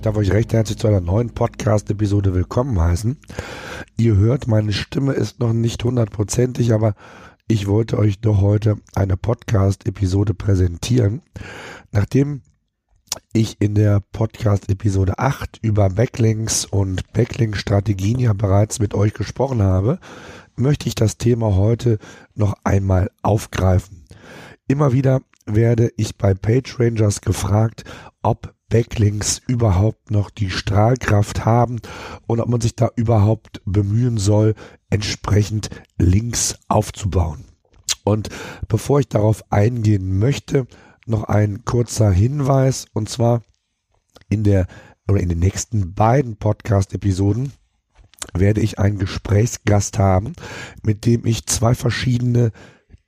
Ich darf euch recht herzlich zu einer neuen Podcast-Episode willkommen heißen. Ihr hört, meine Stimme ist noch nicht hundertprozentig, aber ich wollte euch doch heute eine Podcast-Episode präsentieren. Nachdem ich in der Podcast-Episode 8 über Backlinks und Backlink-Strategien ja bereits mit euch gesprochen habe, möchte ich das Thema heute noch einmal aufgreifen. Immer wieder werde ich bei PageRangers gefragt, ob Backlinks überhaupt noch die Strahlkraft haben und ob man sich da überhaupt bemühen soll, entsprechend Links aufzubauen. Und bevor ich darauf eingehen möchte, noch ein kurzer Hinweis und zwar in der oder in den nächsten beiden Podcast-Episoden werde ich einen Gesprächsgast haben, mit dem ich zwei verschiedene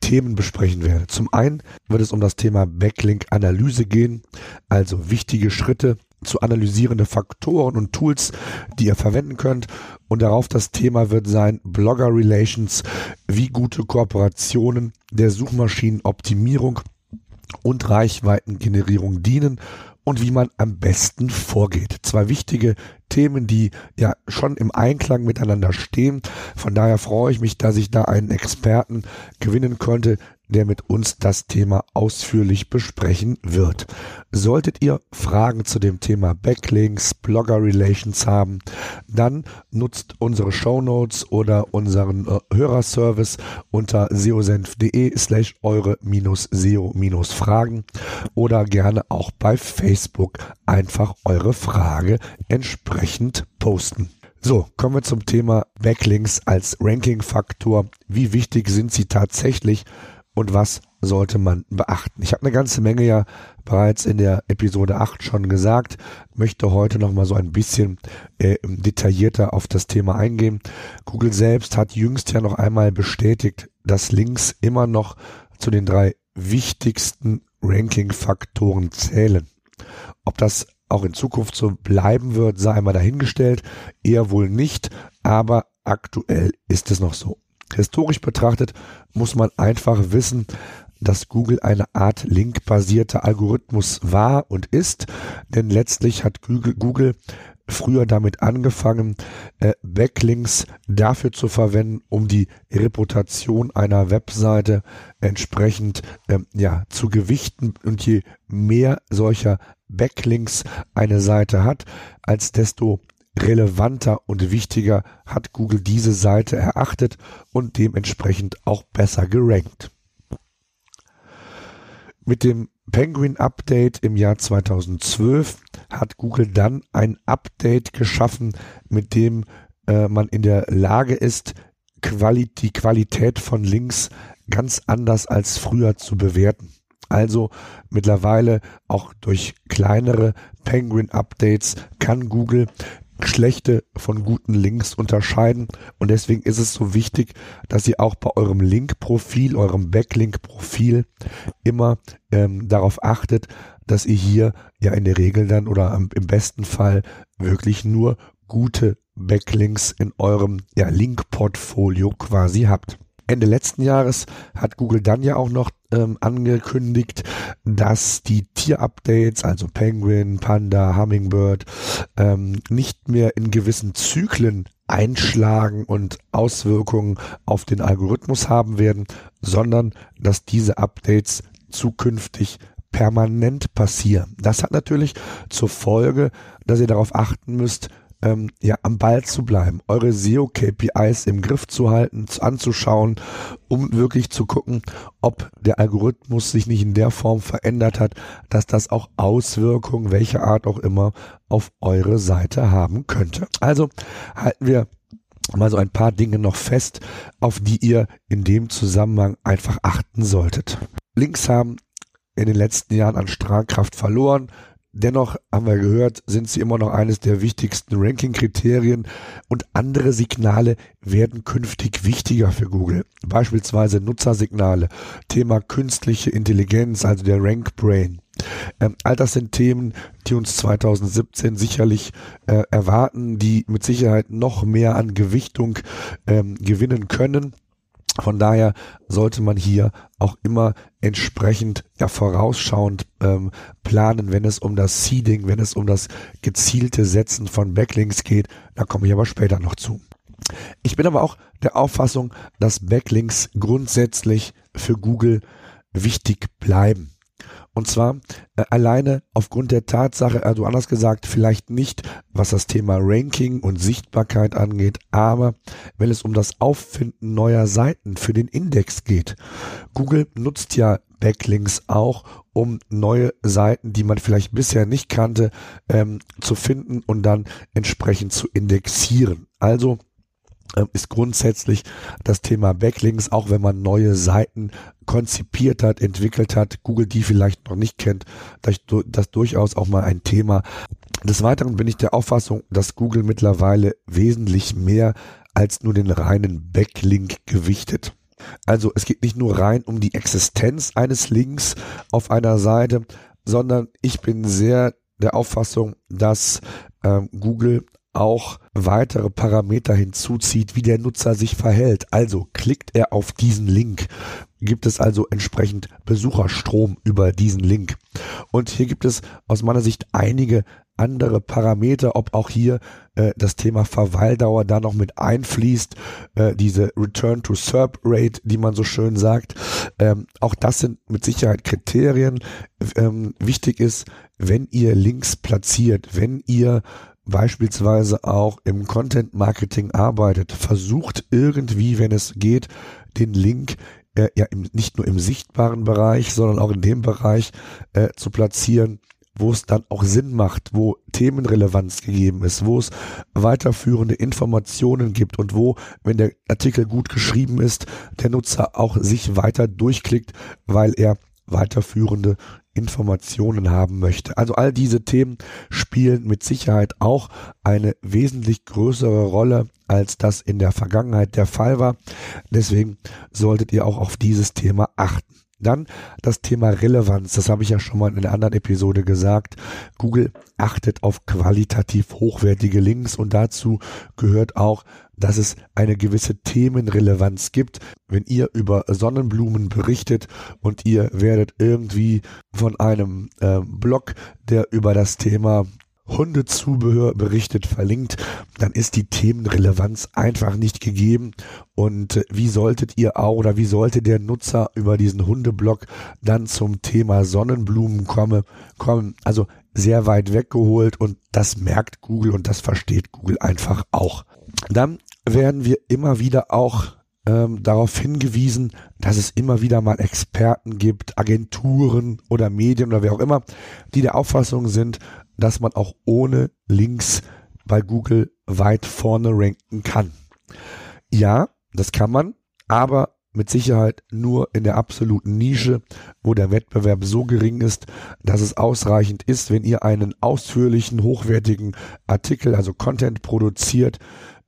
Themen besprechen werde. Zum einen wird es um das Thema Backlink-Analyse gehen, also wichtige Schritte zu analysierende Faktoren und Tools, die ihr verwenden könnt. Und darauf das Thema wird sein Blogger Relations, wie gute Kooperationen der Suchmaschinenoptimierung und Reichweitengenerierung dienen und wie man am besten vorgeht. Zwei wichtige Themen, die ja schon im Einklang miteinander stehen. Von daher freue ich mich, dass ich da einen Experten gewinnen konnte, der mit uns das Thema ausführlich besprechen wird. Solltet ihr Fragen zu dem Thema Backlinks, Blogger Relations haben, dann nutzt unsere Show Notes oder unseren äh, Hörerservice unter seosenf.de slash eure minus SEO minus Fragen oder gerne auch bei Facebook einfach eure Frage entsprechend posten. So, kommen wir zum Thema Backlinks als Ranking-Faktor. Wie wichtig sind sie tatsächlich und was sollte man beachten? Ich habe eine ganze Menge ja bereits in der Episode 8 schon gesagt, möchte heute noch mal so ein bisschen äh, detaillierter auf das Thema eingehen. Google selbst hat jüngst ja noch einmal bestätigt, dass Links immer noch zu den drei wichtigsten Ranking-Faktoren zählen. Ob das auch in Zukunft so bleiben wird, sei einmal dahingestellt, eher wohl nicht, aber aktuell ist es noch so. Historisch betrachtet muss man einfach wissen, dass Google eine Art linkbasierter Algorithmus war und ist, denn letztlich hat Google, Google früher damit angefangen, äh, Backlinks dafür zu verwenden, um die Reputation einer Webseite entsprechend äh, ja, zu gewichten. Und je mehr solcher Backlinks eine Seite hat, als desto relevanter und wichtiger hat Google diese Seite erachtet und dementsprechend auch besser gerankt. Mit dem Penguin Update im Jahr 2012 hat Google dann ein Update geschaffen, mit dem äh, man in der Lage ist, Quali die Qualität von Links ganz anders als früher zu bewerten. Also mittlerweile auch durch kleinere Penguin Updates kann Google schlechte von guten Links unterscheiden. Und deswegen ist es so wichtig, dass ihr auch bei eurem Link-Profil, eurem Backlink-Profil immer ähm, darauf achtet, dass ihr hier ja in der Regel dann oder im besten Fall wirklich nur gute Backlinks in eurem ja, Link-Portfolio quasi habt. Ende letzten Jahres hat Google dann ja auch noch ähm, angekündigt, dass die Tier-Updates, also Penguin, Panda, Hummingbird, ähm, nicht mehr in gewissen Zyklen einschlagen und Auswirkungen auf den Algorithmus haben werden, sondern dass diese Updates zukünftig permanent passieren. Das hat natürlich zur Folge, dass ihr darauf achten müsst, ähm, ja, am Ball zu bleiben, eure SEO-KPIs im Griff zu halten, anzuschauen, um wirklich zu gucken, ob der Algorithmus sich nicht in der Form verändert hat, dass das auch Auswirkungen, welcher Art auch immer, auf eure Seite haben könnte. Also halten wir mal so ein paar Dinge noch fest, auf die ihr in dem Zusammenhang einfach achten solltet. Links haben in den letzten Jahren an Strahlkraft verloren dennoch haben wir gehört, sind sie immer noch eines der wichtigsten Ranking-Kriterien und andere Signale werden künftig wichtiger für Google. Beispielsweise Nutzersignale, Thema künstliche Intelligenz, also der Rank Brain. Ähm, all das sind Themen, die uns 2017 sicherlich äh, erwarten, die mit Sicherheit noch mehr an Gewichtung ähm, gewinnen können. Von daher sollte man hier auch immer entsprechend ja vorausschauend ähm, planen, wenn es um das Seeding, wenn es um das gezielte Setzen von Backlinks geht. Da komme ich aber später noch zu. Ich bin aber auch der Auffassung, dass Backlinks grundsätzlich für Google wichtig bleiben. Und zwar äh, alleine aufgrund der Tatsache, also anders gesagt, vielleicht nicht, was das Thema Ranking und Sichtbarkeit angeht, aber wenn es um das Auffinden neuer Seiten für den Index geht. Google nutzt ja Backlinks auch, um neue Seiten, die man vielleicht bisher nicht kannte, ähm, zu finden und dann entsprechend zu indexieren. Also ist grundsätzlich das Thema Backlinks, auch wenn man neue Seiten konzipiert hat, entwickelt hat, Google die vielleicht noch nicht kennt, das, das durchaus auch mal ein Thema. Des Weiteren bin ich der Auffassung, dass Google mittlerweile wesentlich mehr als nur den reinen Backlink gewichtet. Also es geht nicht nur rein um die Existenz eines Links auf einer Seite, sondern ich bin sehr der Auffassung, dass ähm, Google auch weitere Parameter hinzuzieht, wie der Nutzer sich verhält. Also klickt er auf diesen Link, gibt es also entsprechend Besucherstrom über diesen Link. Und hier gibt es aus meiner Sicht einige andere Parameter, ob auch hier äh, das Thema Verweildauer da noch mit einfließt, äh, diese Return to SERP Rate, die man so schön sagt. Ähm, auch das sind mit Sicherheit Kriterien. Ähm, wichtig ist, wenn ihr Links platziert, wenn ihr beispielsweise auch im Content Marketing arbeitet, versucht irgendwie, wenn es geht, den Link äh, ja im, nicht nur im sichtbaren Bereich, sondern auch in dem Bereich äh, zu platzieren, wo es dann auch Sinn macht, wo Themenrelevanz gegeben ist, wo es weiterführende Informationen gibt und wo, wenn der Artikel gut geschrieben ist, der Nutzer auch sich weiter durchklickt, weil er weiterführende Informationen haben möchte. Also all diese Themen spielen mit Sicherheit auch eine wesentlich größere Rolle, als das in der Vergangenheit der Fall war. Deswegen solltet ihr auch auf dieses Thema achten. Dann das Thema Relevanz. Das habe ich ja schon mal in einer anderen Episode gesagt. Google achtet auf qualitativ hochwertige Links und dazu gehört auch, dass es eine gewisse Themenrelevanz gibt. Wenn ihr über Sonnenblumen berichtet und ihr werdet irgendwie von einem äh, Blog, der über das Thema Hundezubehör berichtet, verlinkt, dann ist die Themenrelevanz einfach nicht gegeben. Und äh, wie solltet ihr auch oder wie sollte der Nutzer über diesen Hundeblog dann zum Thema Sonnenblumen komme, kommen? Also sehr weit weggeholt und das merkt Google und das versteht Google einfach auch. Dann werden wir immer wieder auch ähm, darauf hingewiesen, dass es immer wieder mal Experten gibt, Agenturen oder Medien oder wer auch immer, die der Auffassung sind, dass man auch ohne Links bei Google weit vorne ranken kann. Ja, das kann man, aber mit Sicherheit nur in der absoluten Nische, wo der Wettbewerb so gering ist, dass es ausreichend ist, wenn ihr einen ausführlichen, hochwertigen Artikel, also Content produziert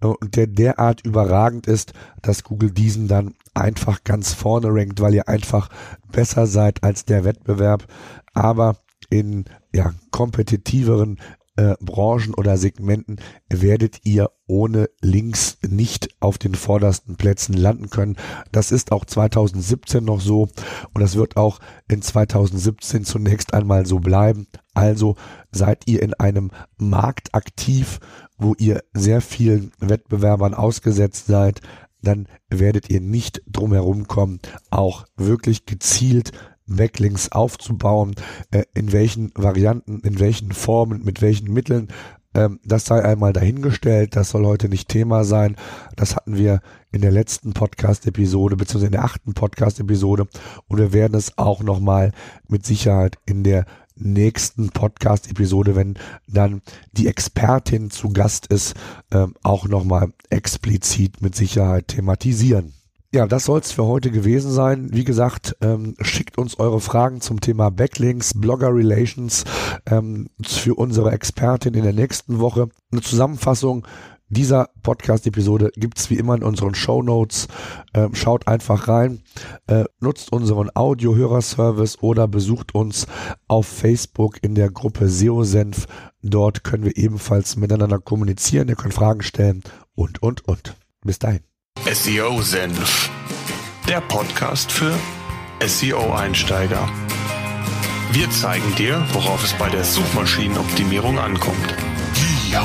äh, und der derart überragend ist, dass Google diesen dann einfach ganz vorne rankt, weil ihr einfach besser seid als der Wettbewerb. Aber in ja, kompetitiveren äh, Branchen oder Segmenten werdet ihr ohne Links nicht auf den vordersten Plätzen landen können. Das ist auch 2017 noch so und das wird auch in 2017 zunächst einmal so bleiben. Also seid ihr in einem Markt aktiv, wo ihr sehr vielen Wettbewerbern ausgesetzt seid, dann werdet ihr nicht drumherum kommen, auch wirklich gezielt Backlinks aufzubauen, äh, in welchen Varianten, in welchen Formen, mit welchen Mitteln, ähm, das sei einmal dahingestellt, das soll heute nicht Thema sein. Das hatten wir in der letzten Podcast-Episode, beziehungsweise in der achten Podcast-Episode und wir werden es auch nochmal mit Sicherheit in der nächsten Podcast-Episode, wenn dann die Expertin zu Gast ist, ähm, auch nochmal explizit mit Sicherheit thematisieren. Ja, das soll es für heute gewesen sein. Wie gesagt, ähm, schickt uns eure Fragen zum Thema Backlinks, Blogger Relations ähm, für unsere Expertin in der nächsten Woche. Eine Zusammenfassung dieser Podcast-Episode gibt's wie immer in unseren Show Notes. Ähm, schaut einfach rein, äh, nutzt unseren Audio-Hörerservice oder besucht uns auf Facebook in der Gruppe SEO-Senf. Dort können wir ebenfalls miteinander kommunizieren. Ihr könnt Fragen stellen und, und, und. Bis dahin. SEO-Senf, der Podcast für SEO-Einsteiger. Wir zeigen dir, worauf es bei der Suchmaschinenoptimierung ankommt. Ja.